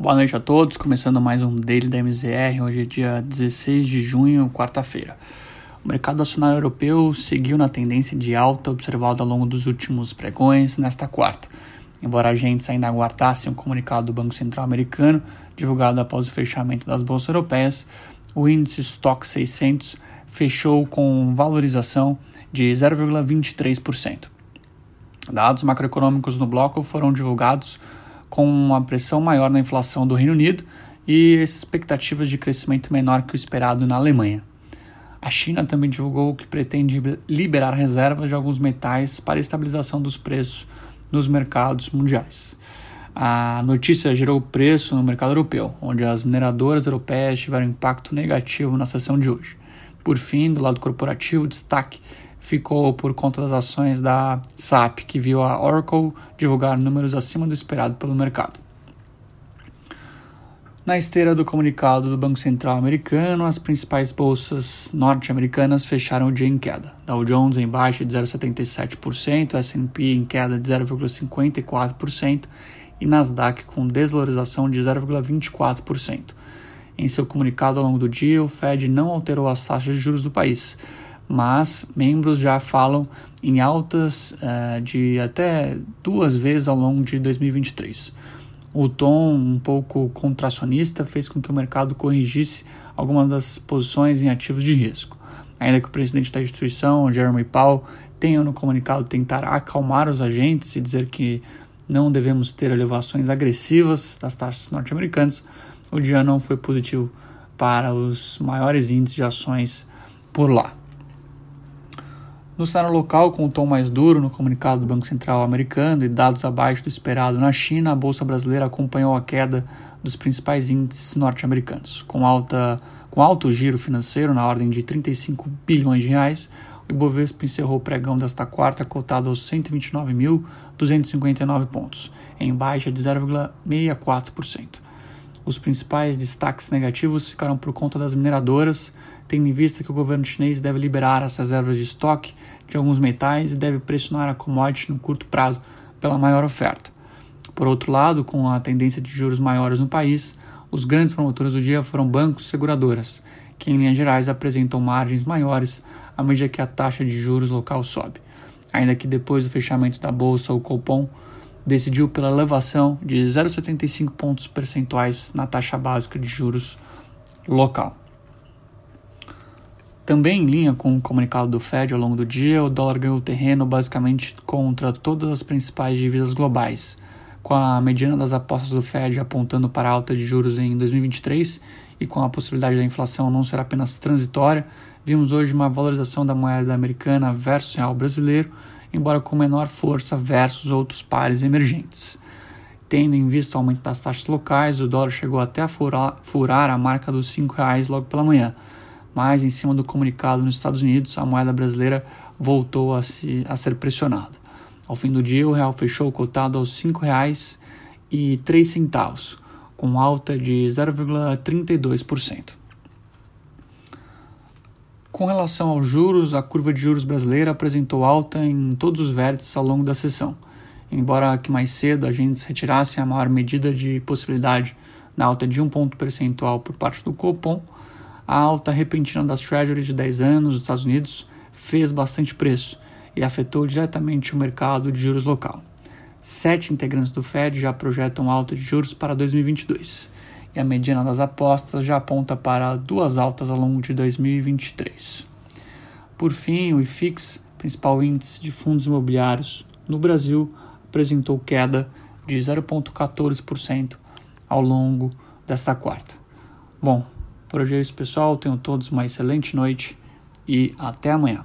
Boa noite a todos, começando mais um Daily da MZR, hoje é dia 16 de junho, quarta-feira. O mercado acionário europeu seguiu na tendência de alta observada ao longo dos últimos pregões nesta quarta, embora agentes ainda aguardassem um comunicado do Banco Central americano, divulgado após o fechamento das bolsas europeias, o índice Stock 600 fechou com valorização de 0,23%. Dados macroeconômicos no bloco foram divulgados com uma pressão maior na inflação do Reino Unido e expectativas de crescimento menor que o esperado na Alemanha. A China também divulgou que pretende liberar reservas de alguns metais para estabilização dos preços nos mercados mundiais. A notícia gerou preço no mercado europeu, onde as mineradoras europeias tiveram impacto negativo na sessão de hoje. Por fim, do lado corporativo, destaque ficou por conta das ações da SAP, que viu a Oracle divulgar números acima do esperado pelo mercado. Na esteira do comunicado do Banco Central americano, as principais bolsas norte-americanas fecharam o dia em queda. Dow Jones em baixa de 0,77%, S&P em queda de 0,54% e Nasdaq com desvalorização de 0,24%. Em seu comunicado ao longo do dia, o Fed não alterou as taxas de juros do país, mas membros já falam em altas uh, de até duas vezes ao longo de 2023. O tom um pouco contracionista fez com que o mercado corrigisse algumas das posições em ativos de risco. Ainda que o presidente da instituição, Jeremy Powell, tenha no comunicado tentar acalmar os agentes e dizer que não devemos ter elevações agressivas das taxas norte-americanas, o dia não foi positivo para os maiores índices de ações por lá. No cenário local, com o tom mais duro no comunicado do Banco Central americano e dados abaixo do esperado na China, a bolsa brasileira acompanhou a queda dos principais índices norte-americanos. Com, alta, com alto giro financeiro na ordem de 35 bilhões de reais, o Ibovespa encerrou o pregão desta quarta cotado aos 129.259 pontos, em baixa de 0,64%. Os principais destaques negativos ficaram por conta das mineradoras, tendo em vista que o governo chinês deve liberar as reservas de estoque de alguns metais e deve pressionar a commodity no curto prazo pela maior oferta. Por outro lado, com a tendência de juros maiores no país, os grandes promotores do dia foram bancos e seguradoras, que em linhas gerais apresentam margens maiores à medida que a taxa de juros local sobe. Ainda que depois do fechamento da bolsa, o Copom decidiu pela elevação de 0,75 pontos percentuais na taxa básica de juros local. Também em linha com o comunicado do Fed ao longo do dia, o dólar ganhou terreno basicamente contra todas as principais divisas globais, com a mediana das apostas do Fed apontando para alta de juros em 2023 e com a possibilidade da inflação não ser apenas transitória, vimos hoje uma valorização da moeda americana versus real brasileiro, embora com menor força versus outros pares emergentes. Tendo em vista o aumento das taxas locais, o dólar chegou até a furar, furar a marca dos R$ reais logo pela manhã mas em cima do comunicado nos Estados Unidos, a moeda brasileira voltou a, se, a ser pressionada. Ao fim do dia, o real fechou cotado aos R$ 5,03, com alta de 0,32%. Com relação aos juros, a curva de juros brasileira apresentou alta em todos os vértices ao longo da sessão. Embora que mais cedo agentes retirassem a maior medida de possibilidade na alta de um ponto percentual por parte do Copom, a alta repentina das Treasuries de 10 anos dos Estados Unidos fez bastante preço e afetou diretamente o mercado de juros local. Sete integrantes do Fed já projetam alta de juros para 2022 e a mediana das apostas já aponta para duas altas ao longo de 2023. Por fim, o IFIX, principal índice de fundos imobiliários no Brasil, apresentou queda de 0,14% ao longo desta quarta. Bom, por hoje é isso, pessoal. Tenham todos uma excelente noite e até amanhã.